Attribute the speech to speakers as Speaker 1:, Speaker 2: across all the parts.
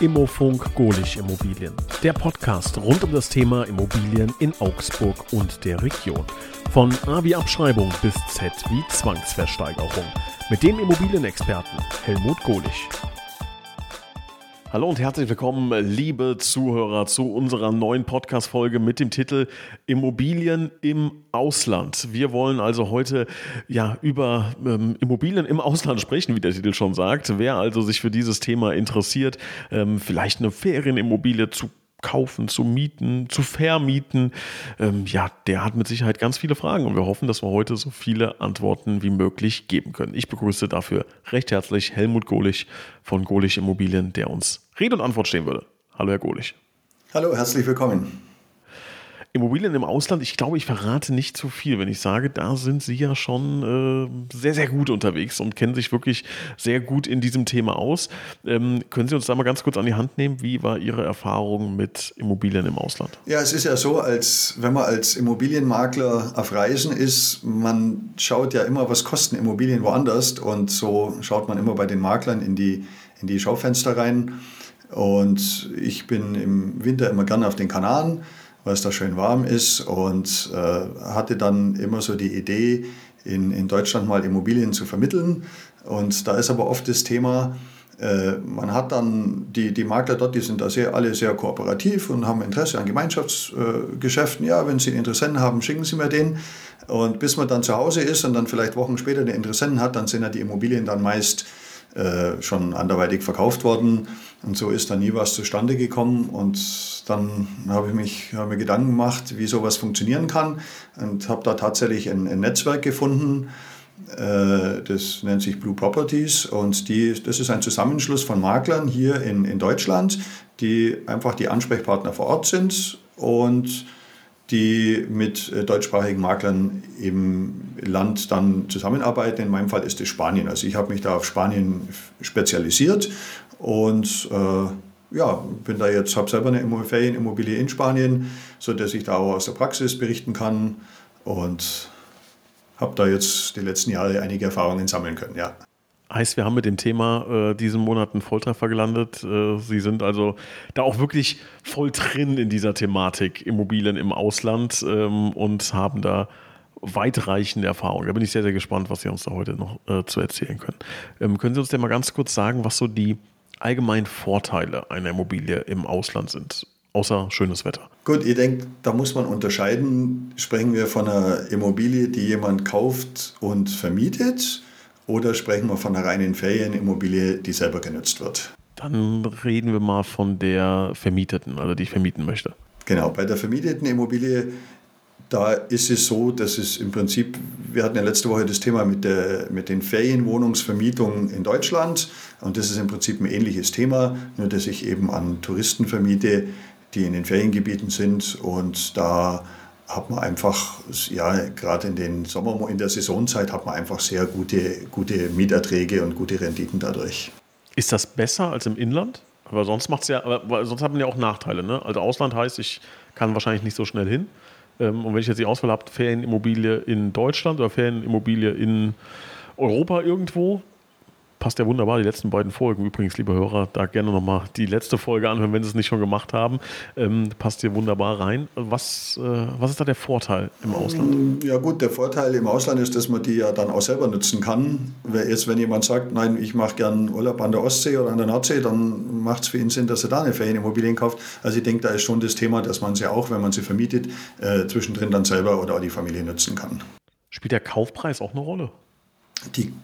Speaker 1: Immofunk Golich Immobilien. Der Podcast rund um das Thema Immobilien in Augsburg und der Region. Von A wie Abschreibung bis Z wie Zwangsversteigerung. Mit dem Immobilienexperten Helmut Golich. Hallo und herzlich willkommen, liebe Zuhörer, zu unserer neuen Podcast-Folge mit dem Titel Immobilien im Ausland. Wir wollen also heute ja über ähm, Immobilien im Ausland sprechen, wie der Titel schon sagt. Wer also sich für dieses Thema interessiert, ähm, vielleicht eine Ferienimmobilie zu kaufen, zu mieten, zu vermieten, ähm, ja, der hat mit Sicherheit ganz viele Fragen und wir hoffen, dass wir heute so viele Antworten wie möglich geben können. Ich begrüße dafür recht herzlich Helmut Golich von Golich Immobilien, der uns Rede und Antwort stehen würde. Hallo, Herr Golich.
Speaker 2: Hallo, herzlich willkommen.
Speaker 1: Immobilien im Ausland, ich glaube, ich verrate nicht zu viel, wenn ich sage, da sind Sie ja schon äh, sehr, sehr gut unterwegs und kennen sich wirklich sehr gut in diesem Thema aus. Ähm, können Sie uns da mal ganz kurz an die Hand nehmen? Wie war Ihre Erfahrung mit Immobilien im Ausland?
Speaker 2: Ja, es ist ja so, als wenn man als Immobilienmakler auf Reisen ist, man schaut ja immer, was kosten Immobilien woanders und so schaut man immer bei den Maklern in die, in die Schaufenster rein. Und ich bin im Winter immer gerne auf den Kanaren weil es da schön warm ist und äh, hatte dann immer so die Idee, in, in Deutschland mal Immobilien zu vermitteln. Und da ist aber oft das Thema, äh, man hat dann, die, die Makler dort, die sind da sehr, alle sehr kooperativ und haben Interesse an Gemeinschaftsgeschäften. Ja, wenn Sie Interessenten haben, schicken Sie mir den. Und bis man dann zu Hause ist und dann vielleicht Wochen später den Interessenten hat, dann sind ja die Immobilien dann meist äh, schon anderweitig verkauft worden. Und so ist da nie was zustande gekommen. Und dann habe ich mich, habe mir Gedanken gemacht, wie sowas funktionieren kann. Und habe da tatsächlich ein, ein Netzwerk gefunden. Äh, das nennt sich Blue Properties. Und die, das ist ein Zusammenschluss von Maklern hier in, in Deutschland, die einfach die Ansprechpartner vor Ort sind und die mit äh, deutschsprachigen Maklern im Land dann zusammenarbeiten. In meinem Fall ist es Spanien. Also ich habe mich da auf Spanien spezialisiert und äh, ja, bin da jetzt, habe selber eine Ferienimmobilie in Spanien, sodass ich da auch aus der Praxis berichten kann und habe da jetzt die letzten Jahre einige Erfahrungen sammeln können, ja.
Speaker 1: Heißt, wir haben mit dem Thema äh, diesen Monat einen Volltreffer gelandet. Äh, Sie sind also da auch wirklich voll drin in dieser Thematik Immobilien im Ausland ähm, und haben da weitreichende Erfahrungen. Da bin ich sehr, sehr gespannt, was Sie uns da heute noch äh, zu erzählen können. Ähm, können Sie uns denn mal ganz kurz sagen, was so die allgemeinen Vorteile einer Immobilie im Ausland sind? Außer schönes Wetter.
Speaker 2: Gut, ich denke, da muss man unterscheiden. Sprechen wir von einer Immobilie, die jemand kauft und vermietet? Oder sprechen wir von einer reinen Ferienimmobilie, die selber genutzt wird?
Speaker 1: Dann reden wir mal von der Vermieteten, also die ich vermieten möchte.
Speaker 2: Genau, bei der vermieteten Immobilie, da ist es so, dass es im Prinzip, wir hatten ja letzte Woche das Thema mit, der, mit den Ferienwohnungsvermietungen in Deutschland und das ist im Prinzip ein ähnliches Thema, nur dass ich eben an Touristen vermiete, die in den Feriengebieten sind und da hat man einfach, ja, gerade in den Sommer, in der Saisonzeit hat man einfach sehr gute, gute Mieterträge und gute Renditen dadurch.
Speaker 1: Ist das besser als im Inland? Aber sonst macht's ja, aber sonst hat man ja auch Nachteile. Ne? Also Ausland heißt, ich kann wahrscheinlich nicht so schnell hin. Ähm, und wenn ich jetzt die Auswahl habe, Ferienimmobilie in Deutschland oder Ferienimmobilie in Europa irgendwo, passt ja wunderbar. Die letzten beiden Folgen übrigens, liebe Hörer, da gerne nochmal die letzte Folge anhören, wenn Sie es nicht schon gemacht haben. Ähm, passt hier wunderbar rein. Was, äh, was ist da der Vorteil im Ausland?
Speaker 2: Ja gut, der Vorteil im Ausland ist, dass man die ja dann auch selber nutzen kann. Jetzt, wenn jemand sagt, nein, ich mache gern Urlaub an der Ostsee oder an der Nordsee, dann macht es für ihn Sinn, dass er da eine Ferienimmobilien kauft. Also ich denke, da ist schon das Thema, dass man sie auch, wenn man sie vermietet, äh, zwischendrin dann selber oder auch die Familie nutzen kann.
Speaker 1: Spielt der Kaufpreis auch eine Rolle?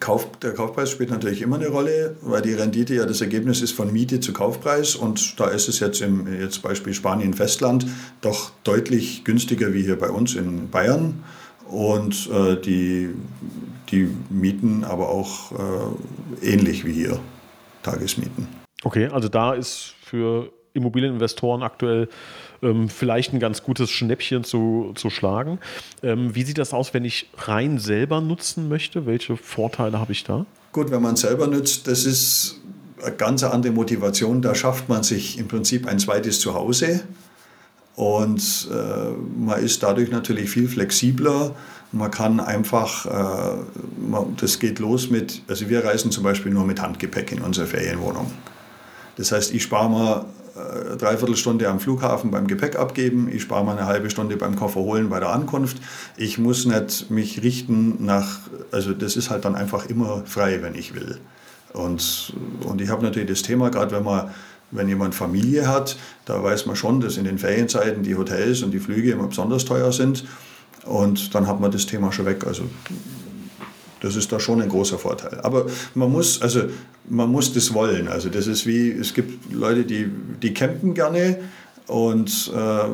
Speaker 2: Kauf, der Kaufpreis spielt natürlich immer eine Rolle, weil die Rendite ja das Ergebnis ist von Miete zu Kaufpreis und da ist es jetzt im jetzt Beispiel Spanien Festland doch deutlich günstiger wie hier bei uns in Bayern und äh, die, die Mieten aber auch äh, ähnlich wie hier, Tagesmieten.
Speaker 1: Okay, also da ist für Immobilieninvestoren aktuell ähm, vielleicht ein ganz gutes Schnäppchen zu, zu schlagen. Ähm, wie sieht das aus, wenn ich rein selber nutzen möchte? Welche Vorteile habe ich da?
Speaker 2: Gut, wenn man selber nutzt, das ist eine ganz andere Motivation. Da schafft man sich im Prinzip ein zweites Zuhause. Und äh, man ist dadurch natürlich viel flexibler. Man kann einfach, äh, man, das geht los mit, also wir reisen zum Beispiel nur mit Handgepäck in unsere Ferienwohnung. Das heißt, ich spare mal äh, dreiviertel Stunde am Flughafen beim Gepäck abgeben, ich spare mal eine halbe Stunde beim Koffer holen bei der Ankunft. Ich muss nicht mich richten nach, also das ist halt dann einfach immer frei, wenn ich will. Und, und ich habe natürlich das Thema, gerade wenn man wenn jemand Familie hat, da weiß man schon, dass in den Ferienzeiten die Hotels und die Flüge immer besonders teuer sind. Und dann hat man das Thema schon weg. Also das ist da schon ein großer Vorteil. Aber man muss, also man muss das wollen. Also das ist wie, es gibt Leute, die, die campen gerne und äh,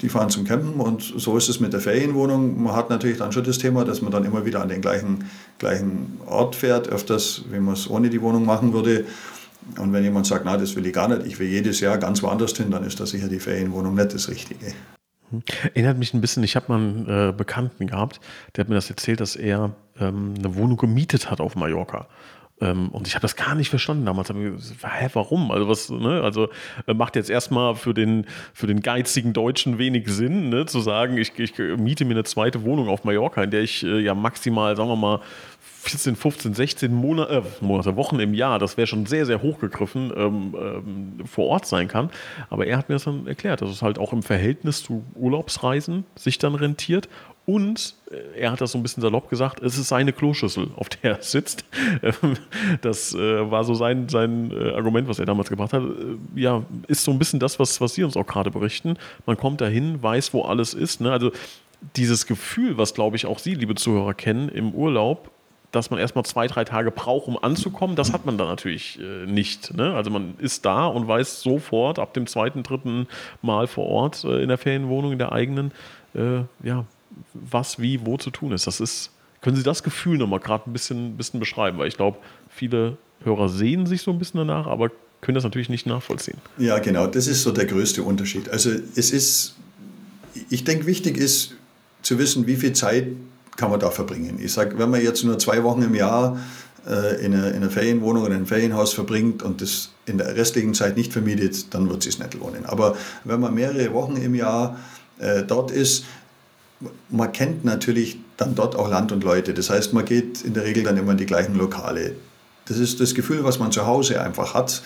Speaker 2: die fahren zum Campen und so ist es mit der Ferienwohnung. Man hat natürlich dann schon das Thema, dass man dann immer wieder an den gleichen, gleichen Ort fährt, öfters, wie man es ohne die Wohnung machen würde. Und wenn jemand sagt, na, das will ich gar nicht, ich will jedes Jahr ganz woanders hin, dann ist das sicher die Ferienwohnung nicht das Richtige.
Speaker 1: Erinnert mich ein bisschen, ich habe mal einen äh, Bekannten gehabt, der hat mir das erzählt, dass er ähm, eine Wohnung gemietet hat auf Mallorca. Ähm, und ich habe das gar nicht verstanden damals. Hä, warum? Also, was, ne? also äh, macht jetzt erstmal für den, für den geizigen Deutschen wenig Sinn, ne? zu sagen, ich, ich miete mir eine zweite Wohnung auf Mallorca, in der ich äh, ja maximal, sagen wir mal, 14, 15, 16 Monate, äh, Monate, Wochen im Jahr, das wäre schon sehr, sehr hochgegriffen, ähm, ähm, vor Ort sein kann. Aber er hat mir das dann erklärt, dass es halt auch im Verhältnis zu Urlaubsreisen sich dann rentiert. Und äh, er hat das so ein bisschen salopp gesagt, es ist seine Kloschüssel, auf der er sitzt. Ähm, das äh, war so sein, sein äh, Argument, was er damals gebracht hat. Ja, ist so ein bisschen das, was, was Sie uns auch gerade berichten. Man kommt dahin, weiß, wo alles ist. Ne? Also dieses Gefühl, was glaube ich auch Sie, liebe Zuhörer, kennen im Urlaub, dass man erstmal zwei, drei Tage braucht, um anzukommen, das hat man dann natürlich nicht. Ne? Also man ist da und weiß sofort ab dem zweiten, dritten Mal vor Ort in der Ferienwohnung, in der eigenen, ja, was, wie, wo zu tun ist. Das ist, können Sie das Gefühl nochmal gerade ein bisschen, bisschen beschreiben? Weil ich glaube, viele Hörer sehen sich so ein bisschen danach, aber können das natürlich nicht nachvollziehen.
Speaker 2: Ja, genau, das ist so der größte Unterschied. Also es ist, ich denke, wichtig ist zu wissen, wie viel Zeit kann man da verbringen. Ich sage, wenn man jetzt nur zwei Wochen im Jahr äh, in, einer, in einer Ferienwohnung oder einem Ferienhaus verbringt und das in der restlichen Zeit nicht vermietet, dann wird es sich nicht lohnen. Aber wenn man mehrere Wochen im Jahr äh, dort ist, man kennt natürlich dann dort auch Land und Leute. Das heißt, man geht in der Regel dann immer in die gleichen Lokale. Das ist das Gefühl, was man zu Hause einfach hat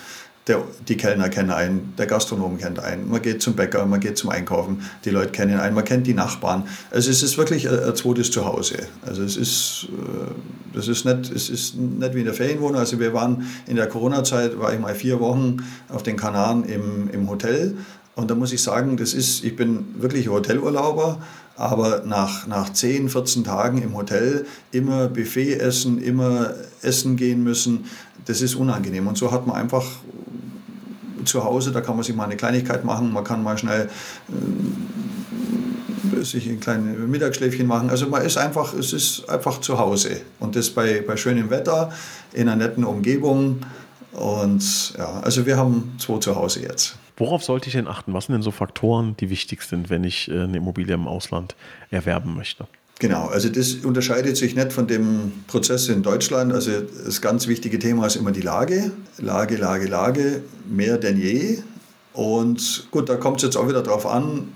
Speaker 2: der, die Kellner kennen einen, der Gastronom kennt einen, man geht zum Bäcker, man geht zum Einkaufen, die Leute kennen einen, man kennt die Nachbarn. Also es ist wirklich ein, zweites Zuhause. Also es ist, äh, das ist nicht, es ist nicht wie in der Ferienwohnung. Also wir waren in der Corona-Zeit, war ich mal vier Wochen auf den Kanaren im, im Hotel und da muss ich sagen, das ist, ich bin wirklich Hotelurlauber, aber nach, nach 10, 14 Tagen im Hotel immer Buffet essen, immer essen gehen müssen, das ist unangenehm. Und so hat man einfach zu Hause, da kann man sich mal eine Kleinigkeit machen, man kann mal schnell äh, sich ein kleines Mittagsschläfchen machen. Also man ist einfach, es ist einfach zu Hause. Und das bei, bei schönem Wetter, in einer netten Umgebung. Und ja, also wir haben zwei zu Hause jetzt.
Speaker 1: Worauf sollte ich denn achten? Was sind denn so Faktoren, die wichtig sind, wenn ich äh, eine Immobilie im Ausland erwerben möchte?
Speaker 2: Genau, also das unterscheidet sich nicht von dem Prozess in Deutschland. Also das ganz wichtige Thema ist immer die Lage. Lage, Lage, Lage, mehr denn je. Und gut, da kommt es jetzt auch wieder darauf an,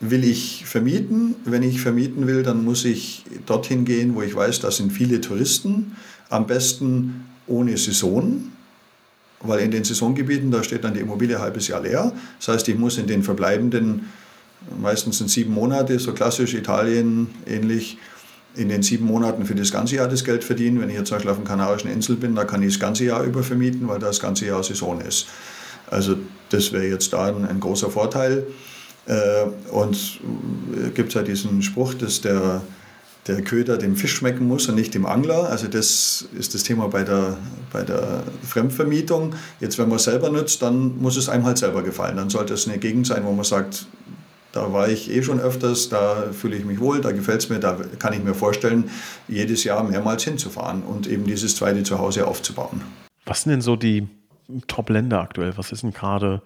Speaker 2: will ich vermieten? Wenn ich vermieten will, dann muss ich dorthin gehen, wo ich weiß, da sind viele Touristen. Am besten ohne Saison, weil in den Saisongebieten, da steht dann die Immobilie ein halbes Jahr leer. Das heißt, ich muss in den verbleibenden Meistens sind sieben Monate, so klassisch Italien ähnlich. In den sieben Monaten für das ganze Jahr das Geld verdienen. Wenn ich jetzt zum Beispiel auf den Kanarischen Inseln bin, da kann ich das ganze Jahr über vermieten, weil da das ganze Jahr Saison ist. Also das wäre jetzt da ein, ein großer Vorteil. Äh, und es äh, gibt halt diesen Spruch, dass der, der Köder dem Fisch schmecken muss und nicht dem Angler. Also das ist das Thema bei der, bei der Fremdvermietung. Jetzt, wenn man es selber nutzt, dann muss es einem halt selber gefallen. Dann sollte es eine Gegend sein, wo man sagt, da war ich eh schon öfters, da fühle ich mich wohl, da gefällt es mir, da kann ich mir vorstellen, jedes Jahr mehrmals hinzufahren und eben dieses zweite Zuhause aufzubauen.
Speaker 1: Was sind denn so die Top-Länder aktuell? Was ist denn gerade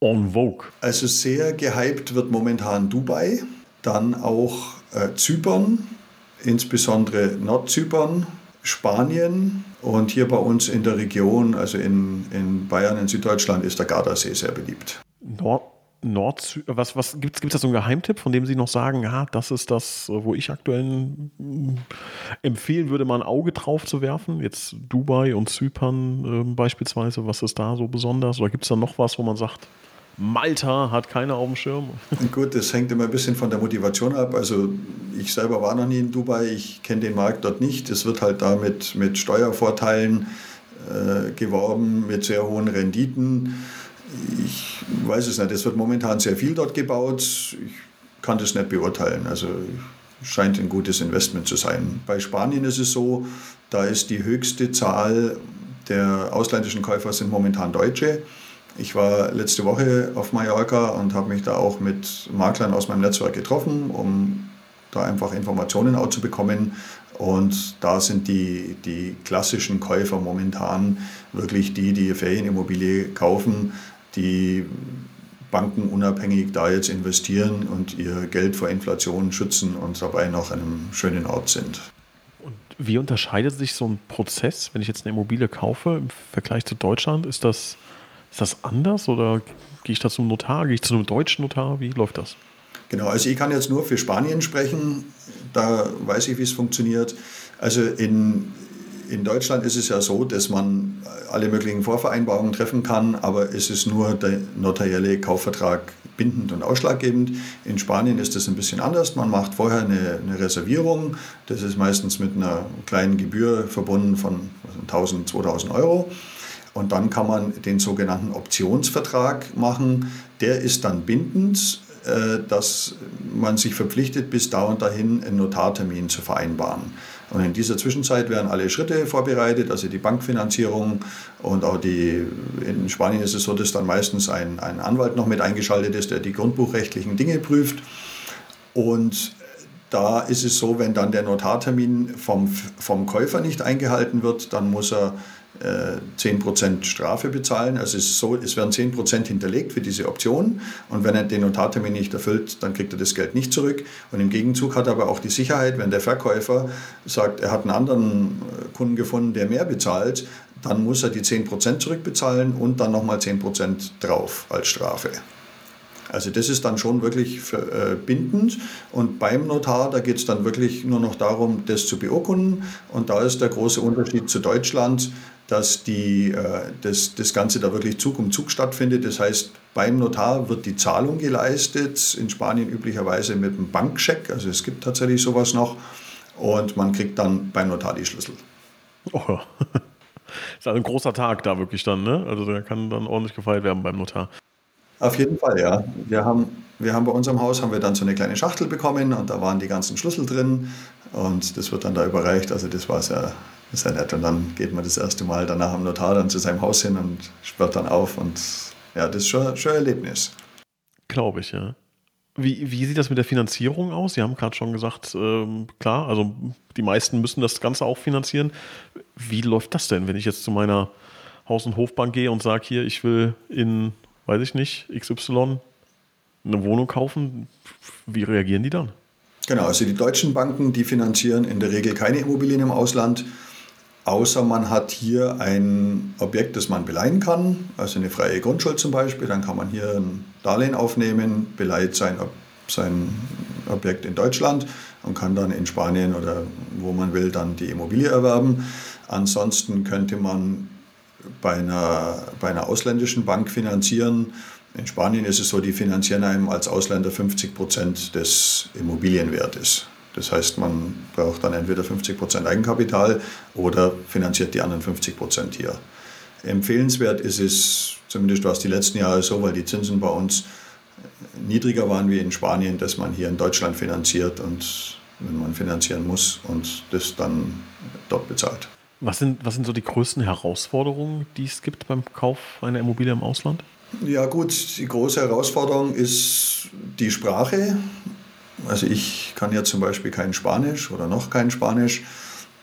Speaker 1: en vogue?
Speaker 2: Also sehr gehypt wird momentan Dubai, dann auch äh, Zypern, insbesondere Nordzypern, Spanien und hier bei uns in der Region, also in, in Bayern, in Süddeutschland, ist der Gardasee sehr beliebt.
Speaker 1: Nord Nord, was, was gibt es da so einen Geheimtipp, von dem Sie noch sagen, ja, das ist das, wo ich aktuell mm, empfehlen würde, mal ein Auge drauf zu werfen? Jetzt Dubai und Zypern äh, beispielsweise, was ist da so besonders? Oder gibt es da noch was, wo man sagt, Malta hat keiner auf dem Schirm?
Speaker 2: Gut, das hängt immer ein bisschen von der Motivation ab. Also ich selber war noch nie in Dubai, ich kenne den Markt dort nicht. Es wird halt da mit, mit Steuervorteilen äh, geworben, mit sehr hohen Renditen ich weiß es nicht. Es wird momentan sehr viel dort gebaut. Ich kann das nicht beurteilen. Also scheint ein gutes Investment zu sein. Bei Spanien ist es so, da ist die höchste Zahl der ausländischen Käufer sind momentan Deutsche. Ich war letzte Woche auf Mallorca und habe mich da auch mit Maklern aus meinem Netzwerk getroffen, um da einfach Informationen auch zu bekommen. Und da sind die, die klassischen Käufer momentan wirklich die, die Ferienimmobilie kaufen, die Banken unabhängig da jetzt investieren und ihr Geld vor Inflation schützen und dabei noch an einem schönen Ort sind.
Speaker 1: Und wie unterscheidet sich so ein Prozess, wenn ich jetzt eine Immobilie kaufe im Vergleich zu Deutschland? Ist das, ist das anders oder gehe ich da zum Notar? Gehe ich zu einem deutschen Notar? Wie läuft das?
Speaker 2: Genau, also ich kann jetzt nur für Spanien sprechen. Da weiß ich, wie es funktioniert. Also in, in Deutschland ist es ja so, dass man alle möglichen Vorvereinbarungen treffen kann, aber es ist nur der notarielle Kaufvertrag bindend und ausschlaggebend. In Spanien ist das ein bisschen anders. Man macht vorher eine, eine Reservierung. Das ist meistens mit einer kleinen Gebühr verbunden von 1000, 2000 Euro. Und dann kann man den sogenannten Optionsvertrag machen. Der ist dann bindend, äh, dass man sich verpflichtet, bis da und dahin einen Notartermin zu vereinbaren. Und in dieser Zwischenzeit werden alle Schritte vorbereitet, also die Bankfinanzierung und auch die, in Spanien ist es so, dass dann meistens ein, ein Anwalt noch mit eingeschaltet ist, der die grundbuchrechtlichen Dinge prüft. Und da ist es so, wenn dann der Notartermin vom, vom Käufer nicht eingehalten wird, dann muss er 10% äh, Strafe bezahlen. Also es, so, es werden 10% hinterlegt für diese Option und wenn er den Notartermin nicht erfüllt, dann kriegt er das Geld nicht zurück. Und im Gegenzug hat er aber auch die Sicherheit, wenn der Verkäufer sagt, er hat einen anderen äh, Kunden gefunden, der mehr bezahlt, dann muss er die 10% zurückbezahlen und dann nochmal 10% drauf als Strafe. Also das ist dann schon wirklich äh, bindend und beim Notar, da geht es dann wirklich nur noch darum, das zu beurkunden und da ist der große Unterschied zu Deutschland dass die, äh, das, das Ganze da wirklich Zug um Zug stattfindet. Das heißt, beim Notar wird die Zahlung geleistet, in Spanien üblicherweise mit einem Bankscheck, also es gibt tatsächlich sowas noch, und man kriegt dann beim Notar die Schlüssel.
Speaker 1: Oh. Ist also ein großer Tag da wirklich dann, ne? Also da kann dann ordentlich gefeiert werden beim Notar.
Speaker 2: Auf jeden Fall, ja. Wir haben, wir haben bei unserem Haus haben wir dann so eine kleine Schachtel bekommen und da waren die ganzen Schlüssel drin und das wird dann da überreicht. Also das war sehr, ja nett. Und dann geht man das erste Mal danach am Notar dann zu seinem Haus hin und sperrt dann auf. Und ja, das ist schon, schon ein Erlebnis.
Speaker 1: Glaube ich, ja. Wie, wie sieht das mit der Finanzierung aus? Sie haben gerade schon gesagt, ähm, klar, also die meisten müssen das Ganze auch finanzieren. Wie läuft das denn, wenn ich jetzt zu meiner Haus- und Hofbank gehe und sage, hier, ich will in, weiß ich nicht, XY eine Wohnung kaufen? Wie reagieren die dann?
Speaker 2: Genau, also die deutschen Banken, die finanzieren in der Regel keine Immobilien im Ausland außer man hat hier ein Objekt, das man beleihen kann, also eine freie Grundschuld zum Beispiel, dann kann man hier ein Darlehen aufnehmen, beleiht sein, sein Objekt in Deutschland und kann dann in Spanien oder wo man will dann die Immobilie erwerben. Ansonsten könnte man bei einer, bei einer ausländischen Bank finanzieren. In Spanien ist es so, die finanzieren einem als Ausländer 50 Prozent des Immobilienwertes. Das heißt, man braucht dann entweder 50% Eigenkapital oder finanziert die anderen 50% hier. Empfehlenswert ist es, zumindest war es die letzten Jahre so, weil die Zinsen bei uns niedriger waren wie in Spanien, dass man hier in Deutschland finanziert und wenn man finanzieren muss und das dann dort bezahlt.
Speaker 1: Was sind, was sind so die größten Herausforderungen, die es gibt beim Kauf einer Immobilie im Ausland?
Speaker 2: Ja gut, die große Herausforderung ist die Sprache. Also ich kann ja zum Beispiel kein Spanisch oder noch kein Spanisch.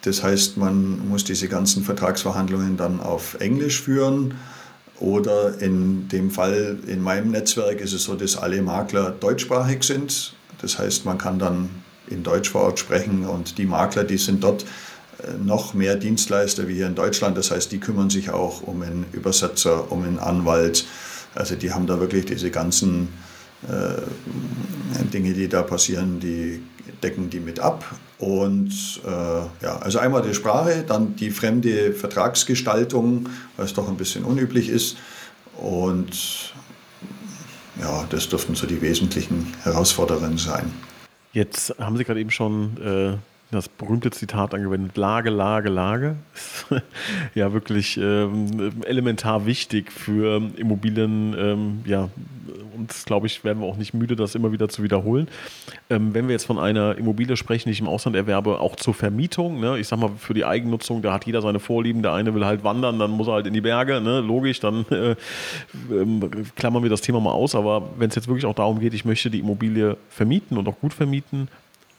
Speaker 2: Das heißt, man muss diese ganzen Vertragsverhandlungen dann auf Englisch führen. Oder in dem Fall in meinem Netzwerk ist es so, dass alle Makler deutschsprachig sind. Das heißt, man kann dann in Deutsch vor Ort sprechen und die Makler, die sind dort noch mehr Dienstleister wie hier in Deutschland. Das heißt, die kümmern sich auch um einen Übersetzer, um einen Anwalt. Also die haben da wirklich diese ganzen äh, Dinge, die da passieren, die decken die mit ab. Und äh, ja, also einmal die Sprache, dann die fremde Vertragsgestaltung, es doch ein bisschen unüblich ist. Und ja, das dürften so die wesentlichen Herausforderungen sein.
Speaker 1: Jetzt haben Sie gerade eben schon äh, das berühmte Zitat angewendet, Lage, Lage, Lage. ja, wirklich ähm, elementar wichtig für Immobilien. Ähm, ja, und glaube ich, werden wir auch nicht müde, das immer wieder zu wiederholen. Ähm, wenn wir jetzt von einer Immobilie sprechen, die ich im Ausland erwerbe, auch zur Vermietung, ne? ich sag mal, für die Eigennutzung, da hat jeder seine Vorlieben. Der eine will halt wandern, dann muss er halt in die Berge, ne? logisch, dann äh, ähm, klammern wir das Thema mal aus. Aber wenn es jetzt wirklich auch darum geht, ich möchte die Immobilie vermieten und auch gut vermieten,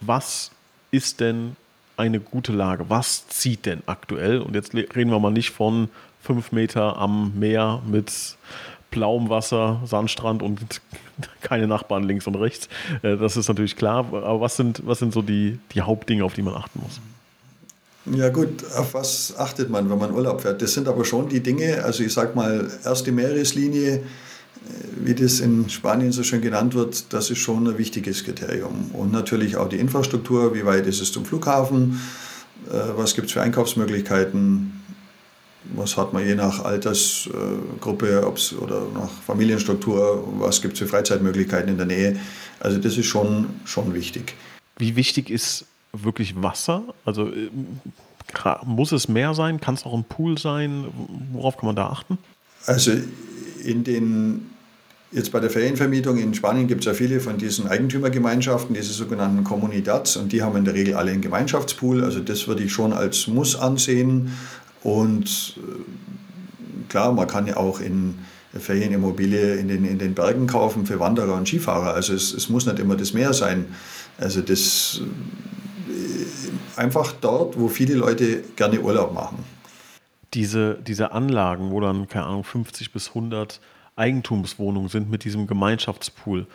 Speaker 1: was ist denn eine gute Lage? Was zieht denn aktuell? Und jetzt reden wir mal nicht von fünf Meter am Meer mit blauem Wasser, Sandstrand und keine Nachbarn links und rechts. Äh, das ist natürlich klar. Aber was sind, was sind so die, die Hauptdinge, auf die man achten muss?
Speaker 2: Ja gut, auf was achtet man, wenn man Urlaub fährt? Das sind aber schon die Dinge, also ich sag mal, erste Meereslinie, wie das in Spanien so schön genannt wird, das ist schon ein wichtiges Kriterium. Und natürlich auch die Infrastruktur, wie weit ist es zum Flughafen, äh, was gibt es für Einkaufsmöglichkeiten, was hat man je nach Altersgruppe ob's, oder nach Familienstruktur, was gibt es für Freizeitmöglichkeiten in der Nähe. Also das ist schon, schon wichtig.
Speaker 1: Wie wichtig ist wirklich Wasser? Also äh, muss es mehr sein? Kann es auch ein Pool sein? Worauf kann man da achten?
Speaker 2: Also in den, jetzt bei der Ferienvermietung in Spanien gibt es ja viele von diesen Eigentümergemeinschaften, diese sogenannten Comunidades, und die haben in der Regel alle einen Gemeinschaftspool. Also das würde ich schon als Muss ansehen. Und äh, klar, man kann ja auch in Ferienimmobilie in den, in den Bergen kaufen für Wanderer und Skifahrer. Also es, es muss nicht immer das Meer sein. Also das äh, einfach dort, wo viele Leute gerne Urlaub machen
Speaker 1: diese, diese Anlagen, wo dann, keine Ahnung, 50 bis 100 Eigentumswohnungen sind mit diesem Gemeinschaftspool.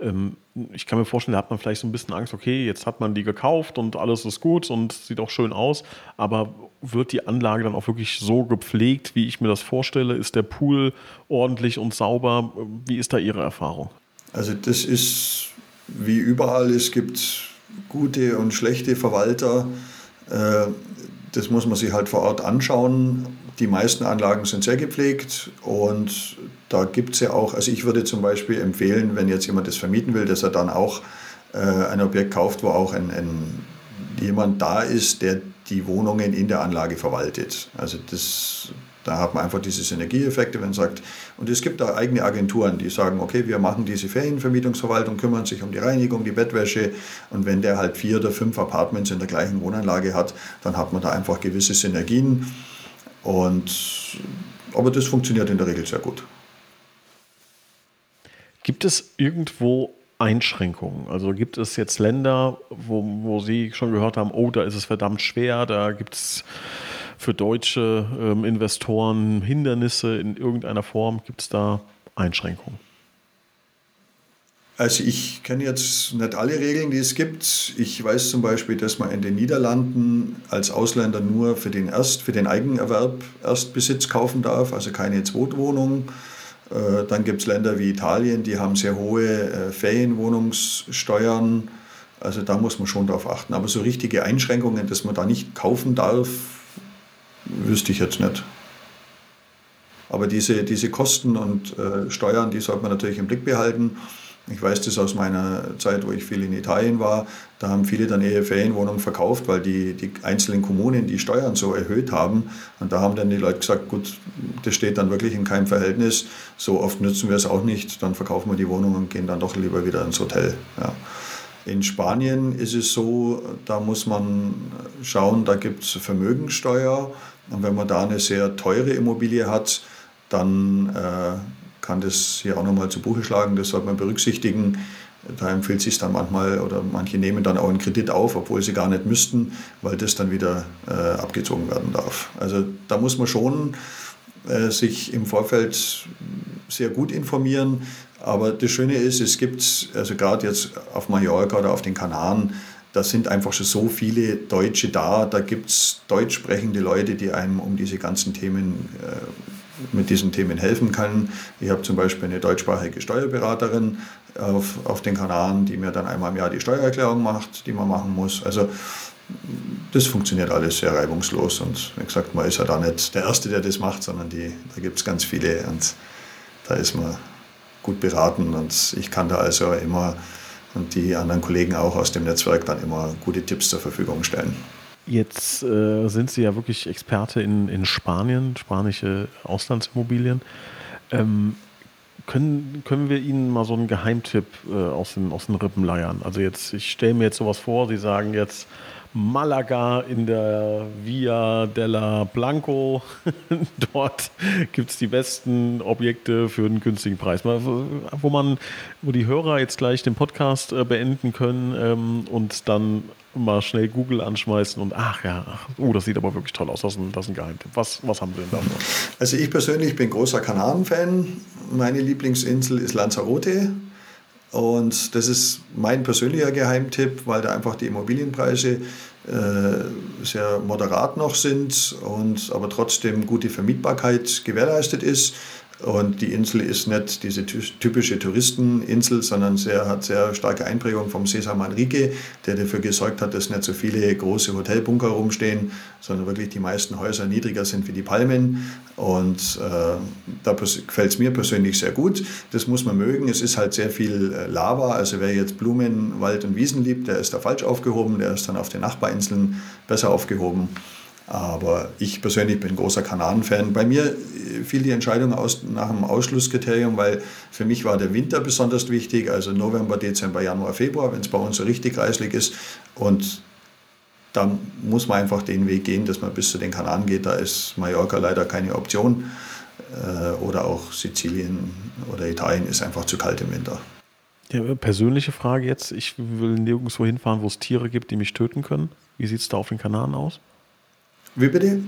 Speaker 1: Ähm, ich kann mir vorstellen, da hat man vielleicht so ein bisschen Angst, okay, jetzt hat man die gekauft und alles ist gut und sieht auch schön aus, aber wird die Anlage dann auch wirklich so gepflegt, wie ich mir das vorstelle? Ist der Pool ordentlich und sauber? Wie ist da Ihre Erfahrung?
Speaker 2: Also das ist wie überall, es gibt gute und schlechte Verwalter. Äh, das muss man sich halt vor Ort anschauen. Die meisten Anlagen sind sehr gepflegt und da gibt es ja auch, also ich würde zum Beispiel empfehlen, wenn jetzt jemand das vermieten will, dass er dann auch äh, ein Objekt kauft, wo auch ein, ein, jemand da ist, der die Wohnungen in der Anlage verwaltet. Also das da hat man einfach diese Synergieeffekte, wenn man sagt, und es gibt da eigene Agenturen, die sagen, okay, wir machen diese Ferienvermietungsverwaltung, kümmern sich um die Reinigung, die Bettwäsche und wenn der halt vier oder fünf Apartments in der gleichen Wohnanlage hat, dann hat man da einfach gewisse Synergien und aber das funktioniert in der Regel sehr gut.
Speaker 1: Gibt es irgendwo Einschränkungen? Also gibt es jetzt Länder, wo, wo Sie schon gehört haben, oh, da ist es verdammt schwer, da gibt es für deutsche ähm, Investoren Hindernisse in irgendeiner Form? Gibt es da Einschränkungen?
Speaker 2: Also ich kenne jetzt nicht alle Regeln, die es gibt. Ich weiß zum Beispiel, dass man in den Niederlanden als Ausländer nur für den, Erst, für den Eigenerwerb Erstbesitz kaufen darf, also keine Zweitwohnung. Äh, dann gibt es Länder wie Italien, die haben sehr hohe äh, Ferienwohnungssteuern. Also da muss man schon darauf achten. Aber so richtige Einschränkungen, dass man da nicht kaufen darf, wüsste ich jetzt nicht. Aber diese, diese Kosten und äh, Steuern, die sollte man natürlich im Blick behalten. Ich weiß das aus meiner Zeit, wo ich viel in Italien war. Da haben viele dann eher Ferienwohnungen verkauft, weil die, die einzelnen Kommunen die Steuern so erhöht haben. Und da haben dann die Leute gesagt, gut, das steht dann wirklich in keinem Verhältnis. So oft nutzen wir es auch nicht. Dann verkaufen wir die Wohnung und gehen dann doch lieber wieder ins Hotel. Ja. In Spanien ist es so, da muss man schauen, da gibt es Vermögensteuer. Und wenn man da eine sehr teure Immobilie hat, dann äh, kann das hier auch nochmal zu Buche schlagen. Das sollte man berücksichtigen. Da empfiehlt sich dann manchmal oder manche nehmen dann auch einen Kredit auf, obwohl sie gar nicht müssten, weil das dann wieder äh, abgezogen werden darf. Also da muss man schon äh, sich im Vorfeld sehr gut informieren. Aber das Schöne ist, es gibt, also gerade jetzt auf Mallorca oder auf den Kanaren, da sind einfach schon so viele Deutsche da, da gibt es deutsch sprechende Leute, die einem um diese ganzen Themen äh, mit diesen Themen helfen kann. Ich habe zum Beispiel eine deutschsprachige Steuerberaterin auf, auf den Kanaren, die mir dann einmal im Jahr die Steuererklärung macht, die man machen muss. Also das funktioniert alles sehr reibungslos und wie gesagt, man ist ja da nicht der Erste, der das macht, sondern die, da gibt es ganz viele und da ist man gut beraten und ich kann da also immer und die anderen Kollegen auch aus dem Netzwerk dann immer gute Tipps zur Verfügung stellen.
Speaker 1: Jetzt äh, sind Sie ja wirklich Experte in, in Spanien, spanische Auslandsimmobilien. Ähm, können, können wir Ihnen mal so einen Geheimtipp äh, aus, den, aus den Rippen leiern? Also jetzt, ich stelle mir jetzt sowas vor, Sie sagen jetzt, Malaga in der Via della Blanco. Dort gibt es die besten Objekte für einen günstigen Preis. Wo man, wo die Hörer jetzt gleich den Podcast äh, beenden können ähm, und dann mal schnell Google anschmeißen und ach ja, oh, das sieht aber wirklich toll aus. Das ist ein, das ist ein Geheimtipp. Was, was haben Sie denn da?
Speaker 2: Also ich persönlich bin großer Kanaren-Fan. Meine Lieblingsinsel ist Lanzarote. Und das ist mein persönlicher Geheimtipp, weil da einfach die Immobilienpreise äh, sehr moderat noch sind und aber trotzdem gute Vermietbarkeit gewährleistet ist. Und die Insel ist nicht diese typische Touristeninsel, sondern sehr, hat sehr starke Einprägung vom Cesar Manrique, der dafür gesorgt hat, dass nicht so viele große Hotelbunker rumstehen, sondern wirklich die meisten Häuser niedriger sind wie die Palmen. Und äh, da gefällt es mir persönlich sehr gut. Das muss man mögen. Es ist halt sehr viel äh, Lava. Also wer jetzt Blumen, Wald und Wiesen liebt, der ist da falsch aufgehoben. Der ist dann auf den Nachbarinseln besser aufgehoben. Aber ich persönlich bin großer Kanaren-Fan. Bei mir äh, fiel die Entscheidung aus, nach dem Ausschlusskriterium, weil für mich war der Winter besonders wichtig, also November, Dezember, Januar, Februar, wenn es bei uns so richtig kreislig ist. Und da muss man einfach den Weg gehen, dass man bis zu den Kanaren geht. Da ist Mallorca leider keine Option. Äh, oder auch Sizilien oder Italien ist einfach zu kalt im Winter.
Speaker 1: Ja, persönliche Frage jetzt. Ich will nirgendwo hinfahren, wo es Tiere gibt, die mich töten können. Wie sieht es da auf den Kanaren aus?
Speaker 2: Wie bitte?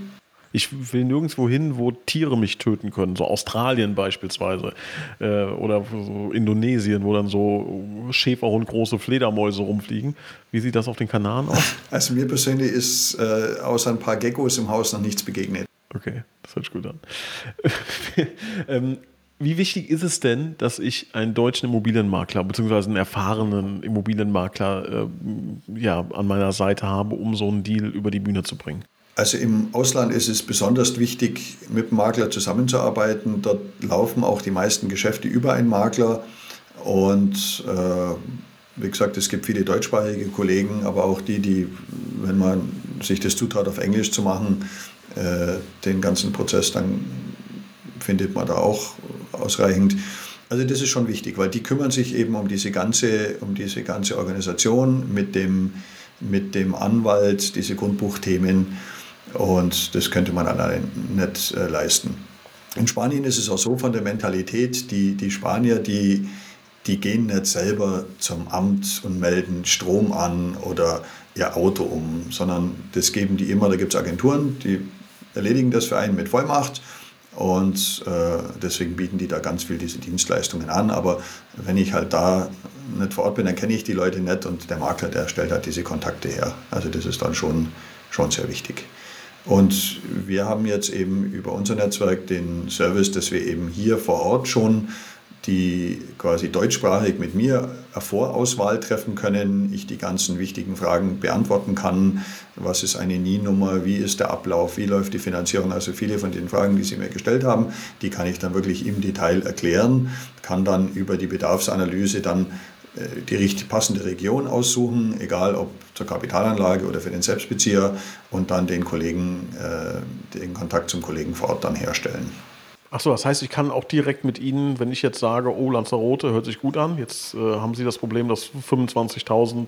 Speaker 1: Ich will nirgendwo hin, wo Tiere mich töten können, so Australien beispielsweise äh, oder so Indonesien, wo dann so Schäferhund große Fledermäuse rumfliegen. Wie sieht das auf den Kanaren aus?
Speaker 2: Also mir persönlich ist äh, außer ein paar Geckos im Haus noch nichts begegnet.
Speaker 1: Okay, das hört sich gut an. ähm, wie wichtig ist es denn, dass ich einen deutschen Immobilienmakler bzw. einen erfahrenen Immobilienmakler äh, ja, an meiner Seite habe, um so einen Deal über die Bühne zu bringen?
Speaker 2: Also im Ausland ist es besonders wichtig, mit dem Makler zusammenzuarbeiten. Dort laufen auch die meisten Geschäfte über einen Makler. Und äh, wie gesagt, es gibt viele deutschsprachige Kollegen, aber auch die, die, wenn man sich das zutraut, auf Englisch zu machen, äh, den ganzen Prozess, dann findet man da auch ausreichend. Also das ist schon wichtig, weil die kümmern sich eben um diese ganze, um diese ganze Organisation mit dem, mit dem Anwalt, diese Grundbuchthemen. Und das könnte man allein nicht äh, leisten. In Spanien ist es auch so von der Mentalität, die, die Spanier, die, die gehen nicht selber zum Amt und melden Strom an oder ihr Auto um, sondern das geben die immer, da gibt es Agenturen, die erledigen das für einen mit Vollmacht und äh, deswegen bieten die da ganz viel diese Dienstleistungen an. Aber wenn ich halt da nicht vor Ort bin, dann kenne ich die Leute nicht und der Makler, der stellt halt diese Kontakte her. Also das ist dann schon, schon sehr wichtig. Und wir haben jetzt eben über unser Netzwerk den Service, dass wir eben hier vor Ort schon die quasi deutschsprachig mit mir Vorauswahl treffen können, ich die ganzen wichtigen Fragen beantworten kann. Was ist eine NIE-Nummer? Wie ist der Ablauf? Wie läuft die Finanzierung? Also viele von den Fragen, die Sie mir gestellt haben, die kann ich dann wirklich im Detail erklären, kann dann über die Bedarfsanalyse dann die richtig passende Region aussuchen, egal ob zur Kapitalanlage oder für den Selbstbezieher und dann den Kollegen, äh, den Kontakt zum Kollegen vor Ort dann herstellen.
Speaker 1: Achso, das heißt, ich kann auch direkt mit Ihnen, wenn ich jetzt sage, oh, Lanzarote hört sich gut an, jetzt äh, haben Sie das Problem, dass 25.000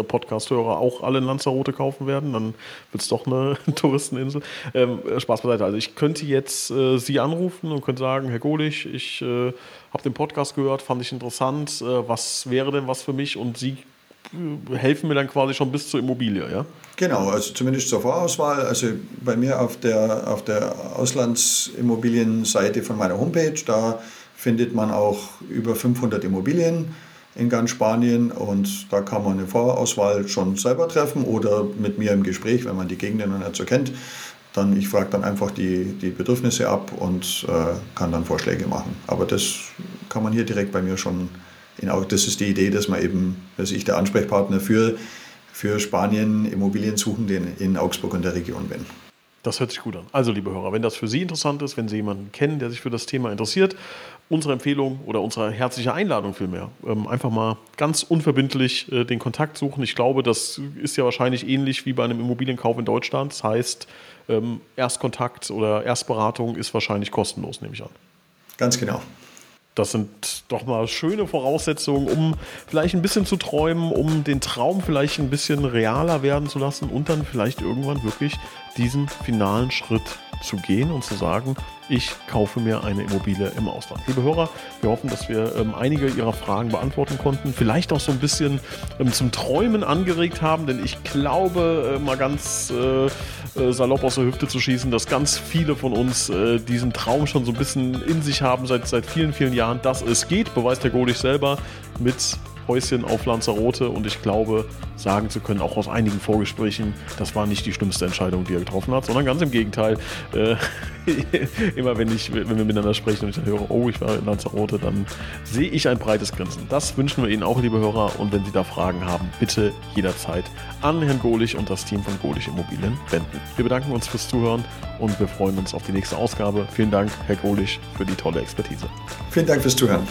Speaker 1: äh, Podcast-Hörer auch alle Lanzarote kaufen werden, dann wird es doch eine Touristeninsel. Ähm, äh, Spaß beiseite. Also ich könnte jetzt äh, Sie anrufen und könnte sagen, Herr Golich, ich äh, habe den Podcast gehört, fand ich interessant, äh, was wäre denn was für mich? Und Sie helfen mir dann quasi schon bis zur Immobilie, ja?
Speaker 2: Genau, also zumindest zur Vorauswahl. Also bei mir auf der, auf der Auslandsimmobilienseite von meiner Homepage, da findet man auch über 500 Immobilien in ganz Spanien und da kann man eine Vorauswahl schon selber treffen oder mit mir im Gespräch, wenn man die Gegenden noch nicht so kennt, dann ich frage dann einfach die, die Bedürfnisse ab und äh, kann dann Vorschläge machen. Aber das kann man hier direkt bei mir schon das ist die Idee, dass man eben, dass ich der Ansprechpartner für, für Spanien Immobiliensuchende in Augsburg und der Region bin.
Speaker 1: Das hört sich gut an. Also, liebe Hörer, wenn das für Sie interessant ist, wenn Sie jemanden kennen, der sich für das Thema interessiert, unsere Empfehlung oder unsere herzliche Einladung vielmehr, ähm, einfach mal ganz unverbindlich äh, den Kontakt suchen. Ich glaube, das ist ja wahrscheinlich ähnlich wie bei einem Immobilienkauf in Deutschland. Das heißt, ähm, Erstkontakt oder Erstberatung ist wahrscheinlich kostenlos, nehme ich an.
Speaker 2: Ganz genau.
Speaker 1: Das sind doch mal schöne Voraussetzungen, um vielleicht ein bisschen zu träumen, um den Traum vielleicht ein bisschen realer werden zu lassen und dann vielleicht irgendwann wirklich diesen finalen Schritt zu gehen und zu sagen, ich kaufe mir eine Immobilie im Ausland. Liebe Hörer, wir hoffen, dass wir ähm, einige Ihrer Fragen beantworten konnten, vielleicht auch so ein bisschen ähm, zum Träumen angeregt haben, denn ich glaube, äh, mal ganz äh, äh, salopp aus der Hüfte zu schießen, dass ganz viele von uns äh, diesen Traum schon so ein bisschen in sich haben seit, seit vielen, vielen Jahren, dass es geht, beweist der Golich selber mit Häuschen auf Lanzarote und ich glaube, sagen zu können, auch aus einigen Vorgesprächen, das war nicht die schlimmste Entscheidung, die er getroffen hat, sondern ganz im Gegenteil. Äh, immer wenn, ich, wenn wir miteinander sprechen und ich dann höre, oh, ich war in Lanzarote, dann sehe ich ein breites Grinsen. Das wünschen wir Ihnen auch, liebe Hörer. Und wenn Sie da Fragen haben, bitte jederzeit an Herrn Golich und das Team von Golich Immobilien wenden. Wir bedanken uns fürs Zuhören und wir freuen uns auf die nächste Ausgabe. Vielen Dank, Herr Golich, für die tolle Expertise.
Speaker 2: Vielen Dank fürs Zuhören.